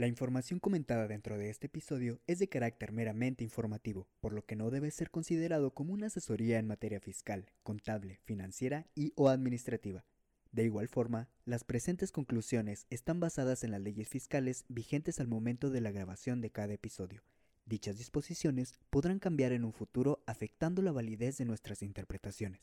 La información comentada dentro de este episodio es de carácter meramente informativo, por lo que no debe ser considerado como una asesoría en materia fiscal, contable, financiera y o administrativa. De igual forma, las presentes conclusiones están basadas en las leyes fiscales vigentes al momento de la grabación de cada episodio. Dichas disposiciones podrán cambiar en un futuro afectando la validez de nuestras interpretaciones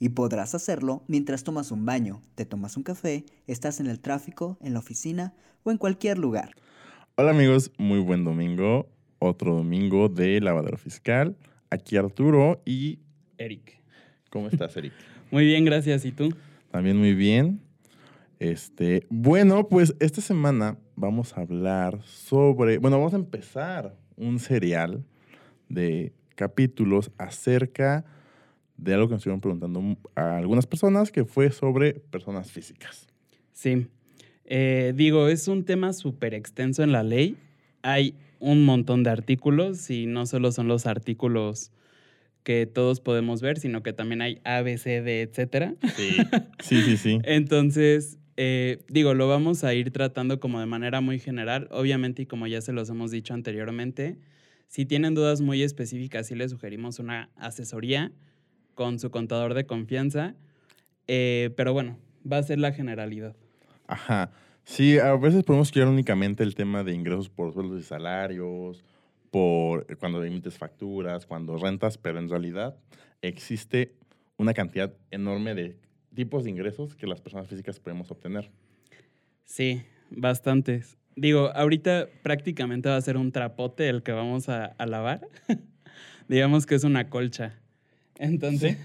y podrás hacerlo mientras tomas un baño, te tomas un café, estás en el tráfico, en la oficina o en cualquier lugar. Hola amigos, muy buen domingo. Otro domingo de Lavadero Fiscal. Aquí Arturo y Eric. ¿Cómo estás, Eric? muy bien, gracias. ¿Y tú? También muy bien. Este, bueno, pues esta semana vamos a hablar sobre, bueno, vamos a empezar un serial de capítulos acerca de algo que nos estuvieron preguntando a algunas personas, que fue sobre personas físicas. Sí. Eh, digo, es un tema súper extenso en la ley. Hay un montón de artículos y no solo son los artículos que todos podemos ver, sino que también hay A, B, C, D, etcétera. Sí, sí, sí. sí. Entonces, eh, digo, lo vamos a ir tratando como de manera muy general. Obviamente, y como ya se los hemos dicho anteriormente, si tienen dudas muy específicas, sí les sugerimos una asesoría con su contador de confianza. Eh, pero bueno, va a ser la generalidad. Ajá. Sí, a veces podemos estudiar únicamente el tema de ingresos por sueldos y salarios, por cuando emites facturas, cuando rentas, pero en realidad existe una cantidad enorme de tipos de ingresos que las personas físicas podemos obtener. Sí, bastantes. Digo, ahorita prácticamente va a ser un trapote el que vamos a, a lavar. Digamos que es una colcha. Entonces,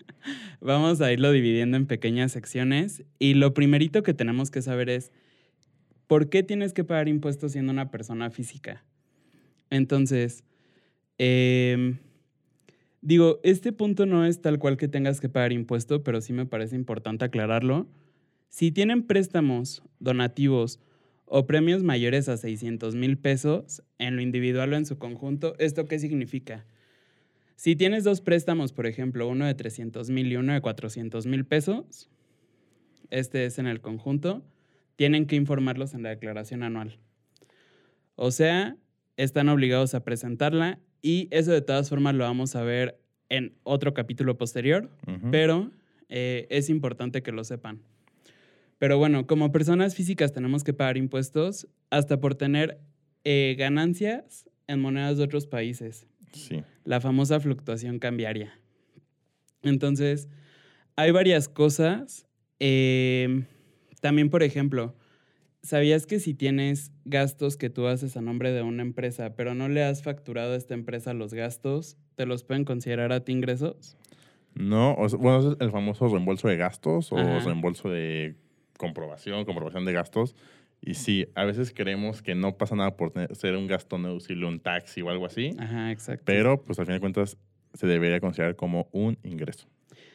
vamos a irlo dividiendo en pequeñas secciones y lo primerito que tenemos que saber es, ¿por qué tienes que pagar impuestos siendo una persona física? Entonces, em, digo, este punto no es tal cual que tengas que pagar impuesto, pero sí me parece importante aclararlo. Si tienen préstamos, donativos o premios mayores a 600 mil pesos en lo individual o en su conjunto, ¿esto qué significa? Si tienes dos préstamos, por ejemplo, uno de 300 mil y uno de 400 mil pesos, este es en el conjunto, tienen que informarlos en la declaración anual. O sea, están obligados a presentarla y eso de todas formas lo vamos a ver en otro capítulo posterior, pero eh, es importante que lo sepan. Pero bueno, como personas físicas tenemos que pagar impuestos hasta por tener eh, ganancias en monedas de otros países. Sí. La famosa fluctuación cambiaria. Entonces, hay varias cosas. Em, también, por ejemplo, ¿sabías que si tienes gastos que tú haces a nombre de una empresa, pero no le has facturado a esta empresa los gastos, ¿te los pueden considerar a ti ingresos? No, bueno, es el famoso reembolso de gastos o reembolso de comprobación, comprobación de gastos. Y sí, a veces creemos que no pasa nada por ser un gasto no un taxi o algo así. Ajá, exacto. Pero, pues al fin de cuentas, se debería considerar como un ingreso.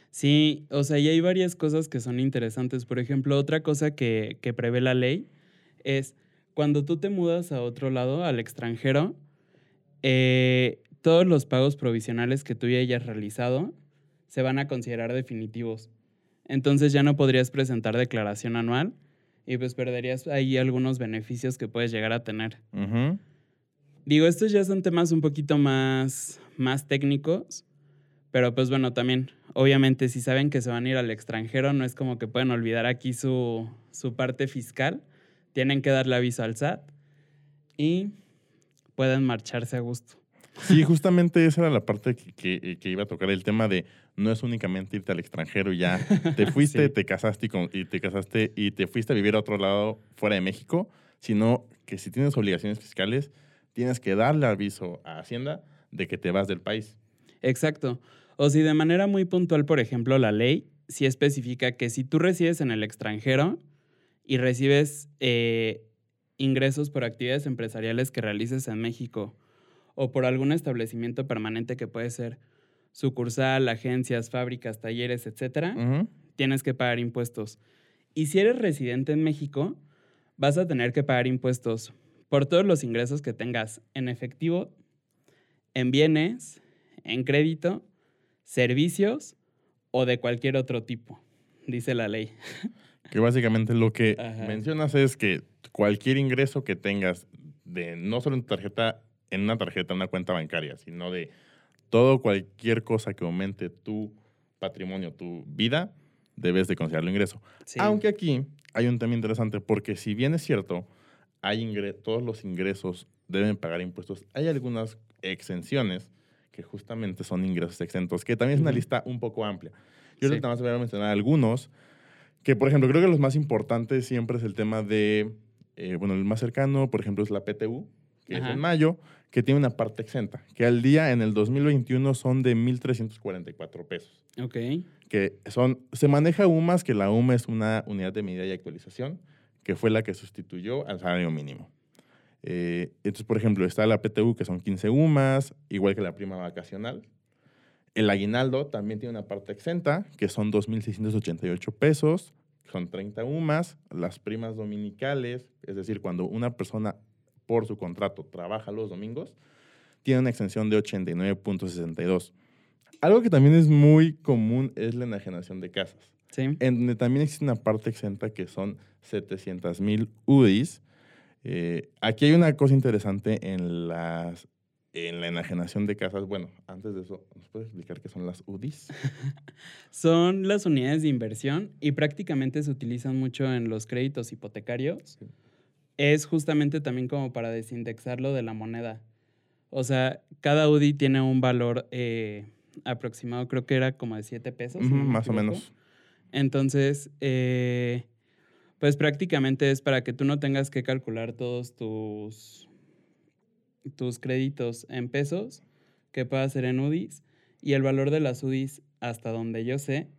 Sí, o sea, y hay varias cosas que son interesantes. Por ejemplo, otra cosa que, que prevé la ley es cuando tú te mudas a otro lado, al extranjero, eh, todos los pagos provisionales que tú ya hayas realizado se van a considerar definitivos. Entonces ya no podrías presentar declaración anual y pues perderías ahí algunos beneficios que puedes llegar a tener. Digo, estos ya son temas un poquito más, más técnicos, pero pues bueno, también, obviamente, si saben que se van a ir al extranjero, no es como que pueden olvidar aquí su, su parte fiscal, tienen que darle aviso al SAT y pueden marcharse a gusto. Sí, justamente esa era la parte que, iba a tocar, el tema de no es únicamente irte al extranjero y ya te fuiste, te casaste y, y, te casaste y te fuiste a vivir a otro lado fuera de México, sino que si tienes obligaciones fiscales, tienes que darle aviso a Hacienda de que te vas del país. Exacto. O si de manera muy puntual, por ejemplo, la ley sí especifica que si tú resides en el extranjero y recibes eh, ingresos por actividades empresariales que realices en México o por algún establecimiento permanente que puede ser sucursal, agencias, fábricas, talleres, etcétera, tienes que pagar impuestos. Y si eres residente en México, vas a tener que pagar impuestos por todos los ingresos que tengas en efectivo, en bienes, en crédito, servicios o de cualquier otro tipo, dice la ley. Que básicamente lo que Ajá. mencionas es que cualquier ingreso que tengas de no solo en tu tarjeta, en una tarjeta, en una cuenta bancaria, sino de todo cualquier cosa que aumente tu patrimonio, tu vida, debes de considerarlo ingreso. Sí. Aunque aquí hay un tema interesante porque si bien es cierto, hay ingre- todos los ingresos deben pagar impuestos, hay algunas exenciones que justamente son ingresos exentos, que también es una lista un poco amplia. Yo Sí. más voy a mencionar algunos, que por ejemplo creo que los más importantes siempre es el tema de, eh, bueno, el más cercano, por ejemplo, es la PTU, que Ajá. es en mayo, que tiene una parte exenta, que al día en el 2021 son de 1.344 pesos Ok. que son, se maneja UMAS, que la UMA es una unidad de medida y actualización, que fue la que sustituyó al salario mínimo. Eh, entonces, por ejemplo, está la PTU, que son 15 UMAS, igual que la prima vacacional. El aguinaldo también tiene una parte exenta, que son 2.688 pesos, son 30 UMAS. Las primas dominicales, es decir, cuando una persona por su contrato trabaja los domingos, tiene una exención de 89.62. Algo que también es muy común es la enajenación de casas, Sí. en donde también existe una parte exenta que son 700 mil UDIs. Eh, aquí hay una cosa interesante en, las, en la enajenación de casas. Bueno, antes de eso, ¿nos puedes explicar qué son las UDIs? Son las unidades de inversión y prácticamente se utilizan mucho en los créditos hipotecarios. Sí. Es justamente también como para desindexarlo de la moneda. O sea, cada UDI tiene un valor eh, aproximado, creo que era como de 7 pesos. si Ujú, no me más o menos. Entonces, eh, pues prácticamente es para que tú no tengas que calcular todos tus, tus créditos en pesos, que pueda ser en UDIs. Y el valor de las UDIs, hasta donde yo sé,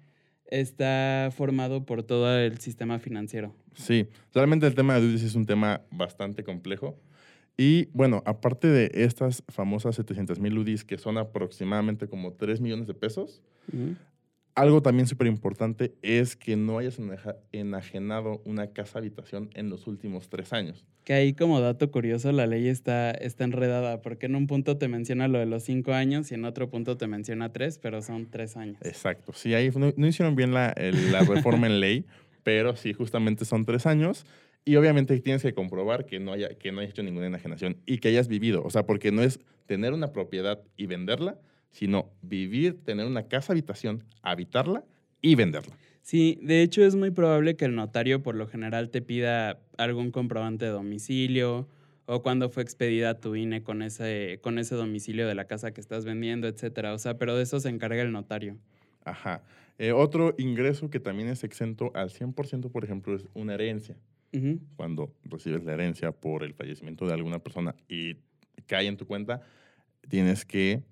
está formado por todo el sistema financiero. Sí, realmente el tema de UDIs es un tema bastante complejo. Y bueno, aparte de estas famosas 700 mil UDIs, que son aproximadamente como 3 millones de pesos, algo también súper importante es que no hayas enajenado una casa habitación en los últimos tres años. Que ahí como dato curioso la ley está, está enredada, porque en un punto te menciona lo de los cinco años y en otro punto te menciona tres, pero son tres años. Exacto. Sí, ahí no, no hicieron bien la, el- la reforma en ley, pero sí, justamente son tres años. Y obviamente tienes que comprobar que no, haya, que no hayas hecho ninguna enajenación y que hayas vivido. O sea, porque no es tener una propiedad y venderla, sino vivir, tener una casa habitación, habitarla y venderla. Sí, de hecho es muy probable que el notario por lo general te pida algún comprobante de domicilio o cuando fue expedida tu INE con ese, con ese domicilio de la casa que estás vendiendo, etcétera. O sea, pero de eso se encarga el notario. Ajá. Eh, otro ingreso que también es exento al 100%, por ejemplo, es una herencia. Cuando recibes la herencia por el fallecimiento de alguna persona y cae en tu cuenta, tienes que,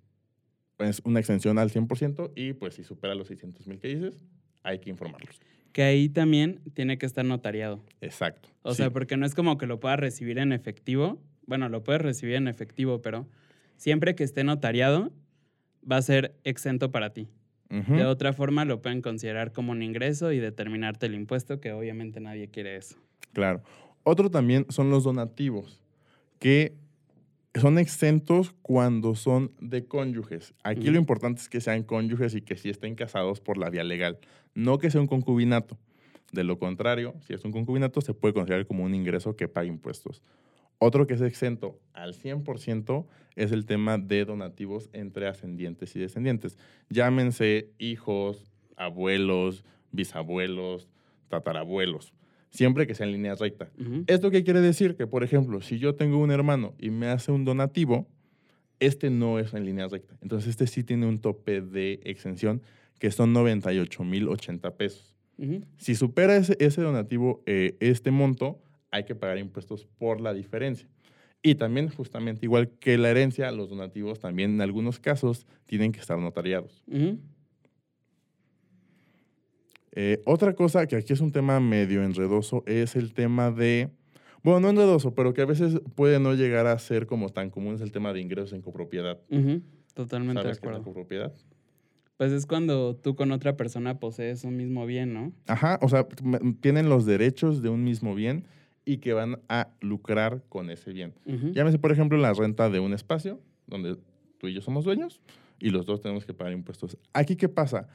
es una exención al 100% y pues si supera los 600 mil que dices, hay que informarlos. Que ahí también tiene que estar notariado. Exacto. O Sí. sea, porque no es como que lo puedas recibir en efectivo. Bueno, lo puedes recibir en efectivo, pero siempre que esté notariado, va a ser exento para ti. De otra forma, lo pueden considerar como un ingreso y determinarte el impuesto, que obviamente nadie quiere eso. Claro. Otro también son los donativos, que son exentos cuando son de cónyuges. Aquí lo importante es que sean cónyuges y que sí estén casados por la vía legal, no que sea un concubinato. De lo contrario, si es un concubinato, se puede considerar como un ingreso que paga impuestos. Otro que es exento al 100% es el tema de donativos entre ascendientes y descendientes. Llámense hijos, abuelos, bisabuelos, tatarabuelos, siempre que sea en línea recta. ¿Esto qué quiere decir? Que, por ejemplo, si yo tengo un hermano y me hace un donativo, este no es en línea recta. Entonces, este sí tiene un tope de exención que son 98,080 pesos. Si supera ese, ese donativo eh, este monto, hay que pagar impuestos por la diferencia. Y también, justamente igual que la herencia, los donativos también en algunos casos tienen que estar notariados. Ujú. Eh, otra cosa que aquí es un tema medio enredoso es el tema de, Bueno, no enredoso, pero que a veces puede no llegar a ser como tan común es el tema de ingresos en copropiedad. Totalmente de ¿Sabes qué es la acuerdo. copropiedad? Pues es cuando tú con otra persona posees un mismo bien, ¿no? Ajá, o sea, tienen los derechos de un mismo bien y que van a lucrar con ese bien. Ujú. Llámese, por ejemplo, la renta de un espacio donde tú y yo somos dueños y los dos tenemos que pagar impuestos. Aquí, ¿qué pasa?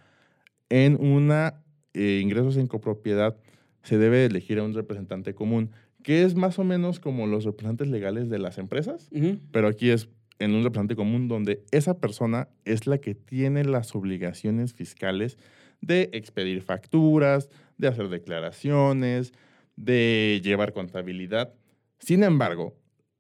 En una eh, ingresos en copropiedad se debe elegir a un representante común, que es más o menos como los representantes legales de las empresas, pero aquí es en un representante común donde esa persona es la que tiene las obligaciones fiscales de expedir facturas, de hacer declaraciones, de llevar contabilidad. Sin embargo,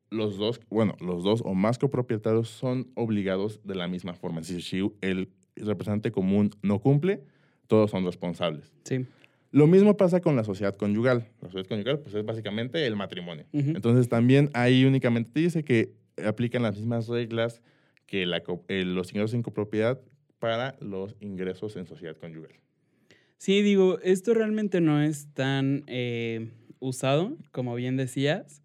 los dos, bueno, los dos o más copropietarios son obligados de la misma forma. Es decir, si el representante común no cumple, todos son responsables. Sí. Lo mismo pasa con la sociedad conyugal. La sociedad conyugal pues, es básicamente el matrimonio. Entonces también ahí únicamente te dice que aplican las mismas reglas que la eh, los ingresos en copropiedad para los ingresos en sociedad conyugal. Sí, digo, esto realmente no es tan eh, usado, como bien decías,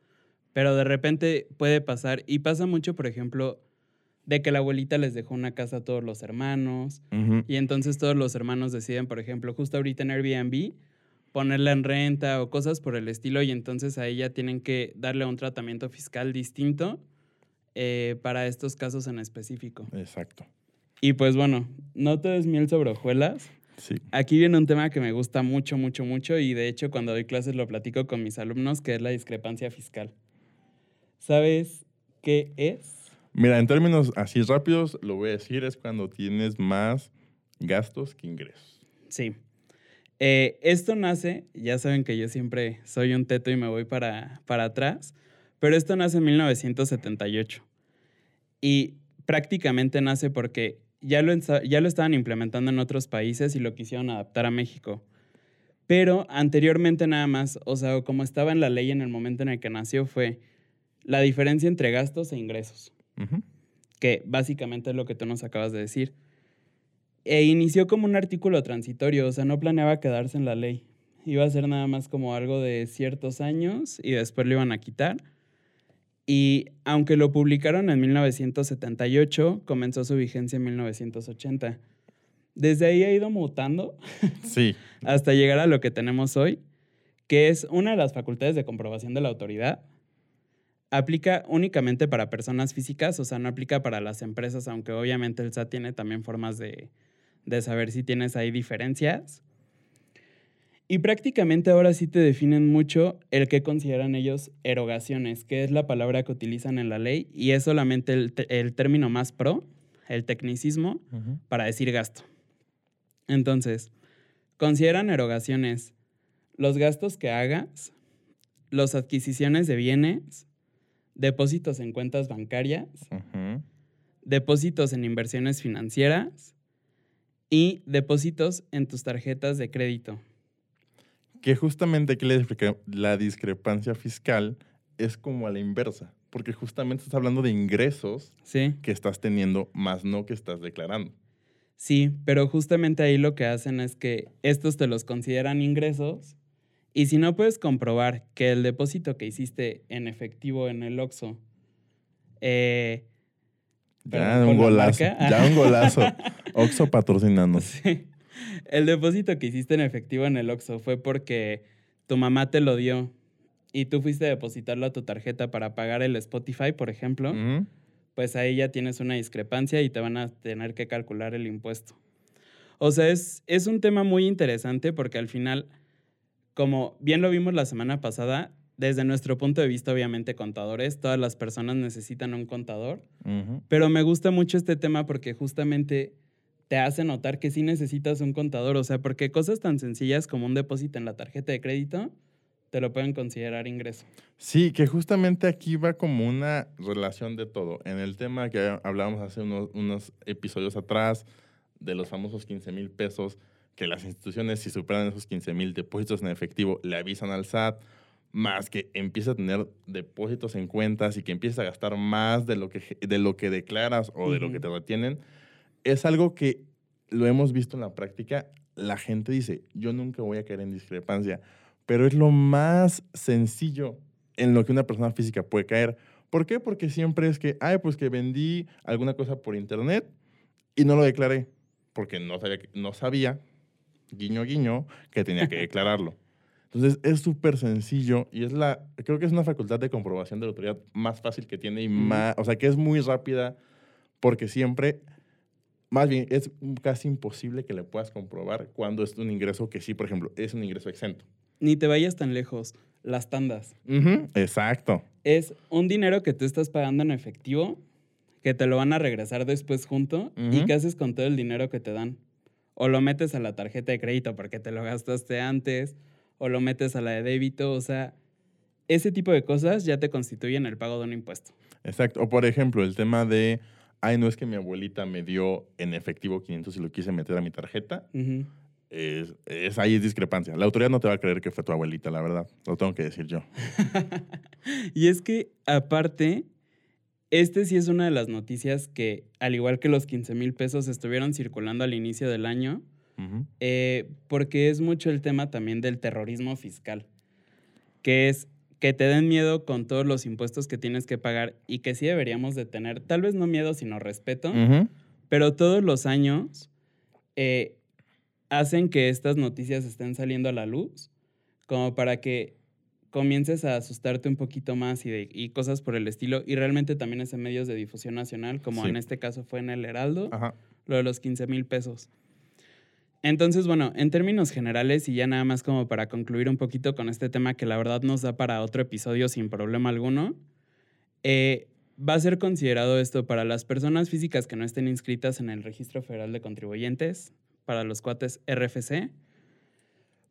pero de repente puede pasar, y pasa mucho, por ejemplo, de que la abuelita les dejó una casa a todos los hermanos, y entonces todos los hermanos deciden, por ejemplo, justo ahorita en Airbnb, ponerla en renta o cosas por el estilo, y entonces a ella tienen que darle un tratamiento fiscal distinto eh, para estos casos en específico. Exacto. Y pues bueno, no todo es miel sobre hojuelas. Sí. Aquí viene un tema que me gusta mucho, mucho, mucho y de hecho cuando doy clases lo platico con mis alumnos, que es la discrepancia fiscal. ¿Sabes qué es? Mira, en términos así rápidos, lo voy a decir, es cuando tienes más gastos que ingresos. Sí. Eh, esto nace, ya saben que yo siempre soy un teto y me voy para, para atrás, pero esto nace en 1978. Y prácticamente nace porque ya lo, ya lo estaban implementando en otros países y lo quisieron adaptar a México. Pero anteriormente nada más, o sea, como estaba en la ley en el momento en el que nació, fue la diferencia entre gastos e ingresos Que básicamente es lo que tú nos acabas de decir. E inició como un artículo transitorio, o sea, no planeaba quedarse en la ley. Iba a ser nada más como algo de ciertos años y después lo iban a quitar. Y aunque lo publicaron en 1978, comenzó su vigencia en 1980. Desde ahí ha ido mutando Sí. hasta llegar a lo que tenemos hoy, que es una de las facultades de comprobación de la autoridad. Aplica únicamente para personas físicas, o sea, no aplica para las empresas, aunque obviamente el SAT tiene también formas de, de saber si tienes ahí diferencias. Y prácticamente ahora sí te definen mucho el que consideran ellos erogaciones, que es la palabra que utilizan en la ley, y es solamente el, el término más pro, el tecnicismo, para decir gasto. Entonces, consideran erogaciones los gastos que hagas, las adquisiciones de bienes, depósitos en cuentas bancarias, depósitos en inversiones financieras y depósitos en tus tarjetas de crédito. Que justamente aquí la, discre- la discrepancia fiscal es como a la inversa, porque justamente estás hablando de ingresos ¿Sí? que estás teniendo, más no que estás declarando. Sí, pero justamente ahí lo que hacen es que estos te los consideran ingresos y si no puedes comprobar que el depósito que hiciste en efectivo en el OXXO eh, Ya un ¿con la golazo, ya un golazo. Oxo patrocinando. sí, el depósito que hiciste en efectivo en el OXXO fue porque tu mamá te lo dio y tú fuiste a depositarlo a tu tarjeta para pagar el Spotify, por ejemplo, pues ahí ya tienes una discrepancia y te van a tener que calcular el impuesto. O sea, es, es un tema muy interesante porque al final, como bien lo vimos la semana pasada, desde nuestro punto de vista, obviamente, contadores, todas las personas necesitan un contador, pero me gusta mucho este tema porque justamente te hace notar que sí necesitas un contador, o sea, porque cosas tan sencillas como un depósito en la tarjeta de crédito te lo pueden considerar ingreso. Sí, que justamente aquí va como una relación de todo. En el tema que hablábamos hace unos, unos episodios atrás de los famosos 15 mil pesos, que las instituciones si superan esos 15 mil depósitos en efectivo le avisan al SAT, más que empieza a tener depósitos en cuentas y que empieza a gastar más de lo que, de lo que declaras o de lo que te retienen, es algo que lo hemos visto en la práctica. La gente dice, yo nunca voy a caer en discrepancia, pero es lo más sencillo en lo que una persona física puede caer. ¿Por qué? Porque siempre es que, ay, pues que vendí alguna cosa por internet y no lo declaré, porque no sabía, no sabía guiño guiño, que tenía que declararlo. Entonces es súper sencillo y es la, creo que es una facultad de comprobación de la autoridad más fácil que tiene y más, o sea, que es muy rápida porque siempre, más bien, es casi imposible que le puedas comprobar cuando es un ingreso que sí, por ejemplo, es un ingreso exento. Ni te vayas tan lejos, las tandas. exacto. Es un dinero que tú estás pagando en efectivo, que te lo van a regresar después junto, y qué haces con todo el dinero que te dan. O lo metes a la tarjeta de crédito porque te lo gastaste antes, o lo metes a la de débito, o sea, ese tipo de cosas ya te constituyen el pago de un impuesto. Exacto. O por ejemplo, el tema de, ay, no es que mi abuelita me dio en efectivo 500 y lo quise meter a mi tarjeta. es, es, ahí es discrepancia. La autoridad no te va a creer que fue tu abuelita, la verdad. Lo tengo que decir yo. y es que, aparte, este sí es una de las noticias que, al igual que los 15 mil pesos, estuvieron circulando al inicio del año, eh, porque es mucho el tema también del terrorismo fiscal, que es que te den miedo con todos los impuestos que tienes que pagar y que sí deberíamos de tener, tal vez no miedo, sino respeto, pero todos los años eh, hacen que estas noticias estén saliendo a la luz, como para que comiences a asustarte un poquito más y, cosas por el estilo. Y realmente también es en medios de difusión nacional, como en este caso fue en el Heraldo, lo de los 15 mil pesos. Entonces, bueno, en términos generales y ya nada más como para concluir un poquito con este tema que la verdad nos da para otro episodio sin problema alguno, eh, va a ser considerado esto para las personas físicas que no estén inscritas en el Registro Federal de Contribuyentes, para los cuates RFC,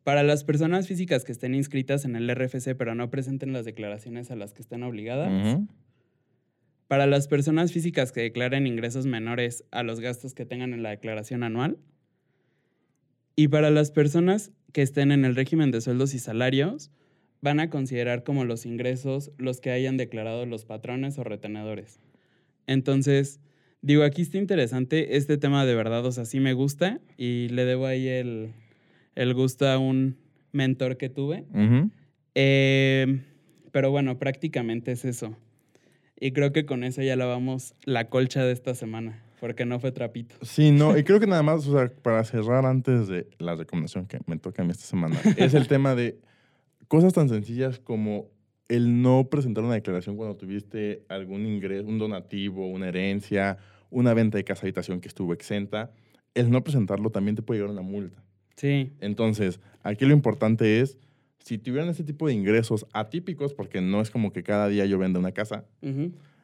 para las personas físicas que estén inscritas en el RFC pero no presenten las declaraciones a las que están obligadas. Para las personas físicas que declaren ingresos menores a los gastos que tengan en la declaración anual. Y para las personas que estén en el régimen de sueldos y salarios, van a considerar como los ingresos los que hayan declarado los patrones o retenedores. Entonces, digo, aquí está interesante este tema de verdad, o sea, sí me gusta y le debo ahí el, el gusto a un mentor que tuve. Eh, pero bueno, prácticamente es eso. Y creo que con eso ya lavamos la colcha de esta semana, porque no fue trapito. Sí, no, y creo que nada más, o sea, para cerrar antes de la recomendación que me toca a mí esta semana, es el tema de cosas tan sencillas como el no presentar una declaración cuando tuviste algún ingreso, un donativo, una herencia, una venta de casa habitación que estuvo exenta. El no presentarlo también te puede llevar una multa. Sí. Entonces, aquí lo importante es, si tuvieran ese tipo de ingresos atípicos, porque no es como que cada día yo venda una casa,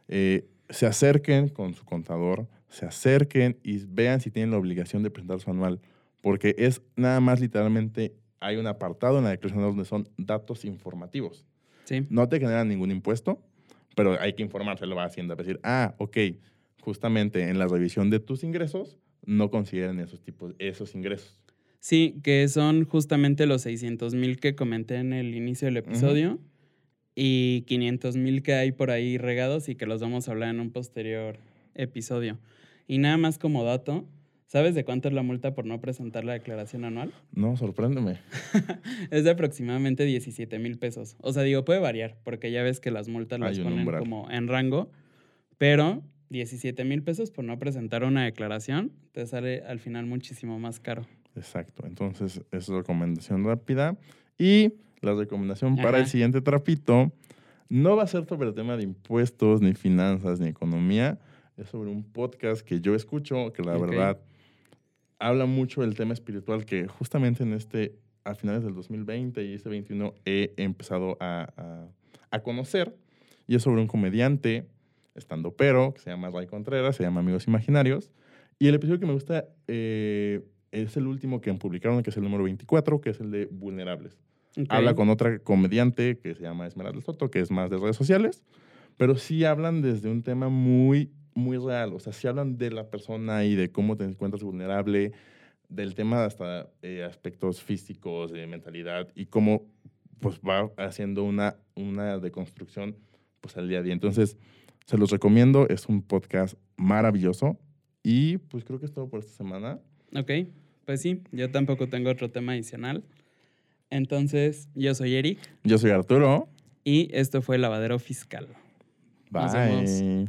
eh, se acerquen con su contador, se acerquen y vean si tienen la obligación de presentar su anual, porque es nada más literalmente, hay un apartado en la declaración donde son datos informativos. Sí. No te generan ningún impuesto, pero hay que informárselo a Hacienda, decir, ah, ok, justamente en la revisión de tus ingresos no consideran esos tipos, esos ingresos. Sí, que son justamente los 600 mil que comenté en el inicio del episodio y 500 mil que hay por ahí regados y que los vamos a hablar en un posterior episodio. Y nada más como dato, ¿sabes de cuánto es la multa por no presentar la declaración anual? No, sorpréndeme. es de aproximadamente 17 mil pesos. O sea, digo, puede variar porque ya ves que las multas las ponen como en rango, pero 17 mil pesos por no presentar una declaración te sale al final muchísimo más caro. Exacto. Entonces, es recomendación rápida. Y la recomendación para el siguiente trapito no va a ser sobre el tema de impuestos, ni finanzas, ni economía. Es sobre un podcast que yo escucho, que la verdad habla mucho del tema espiritual que justamente en este, a finales del 2020 y este 21 he empezado a, a, conocer. Y es sobre un comediante, estando pero, que se llama Ray Contreras, se llama Amigos Imaginarios. Y el episodio que me gusta eh, es el último que publicaron, que es el número 24, que es el de vulnerables. Habla con otra comediante que se llama Esmeralda Soto, que es más de redes sociales, pero sí hablan desde un tema muy, muy real. O sea, sí hablan de la persona y de cómo te encuentras vulnerable, del tema hasta eh, aspectos físicos, de mentalidad y cómo pues va haciendo una, una deconstrucción pues al día a día. Entonces, se los recomiendo, es un podcast maravilloso y pues creo que es todo por esta semana. Ok, pues sí, yo tampoco tengo otro tema adicional. Entonces, yo soy Eric. Yo soy Arturo. Y esto fue Lavadero Fiscal. Nos vemos. Bye.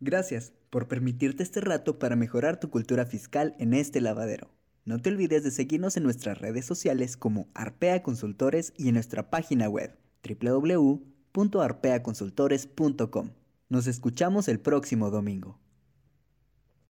Gracias por permitirte este rato para mejorar tu cultura fiscal en este lavadero. No te olvides de seguirnos en nuestras redes sociales como Arpea Consultores y en nuestra página web www.arpeaconsultores.com. Nos escuchamos el próximo domingo.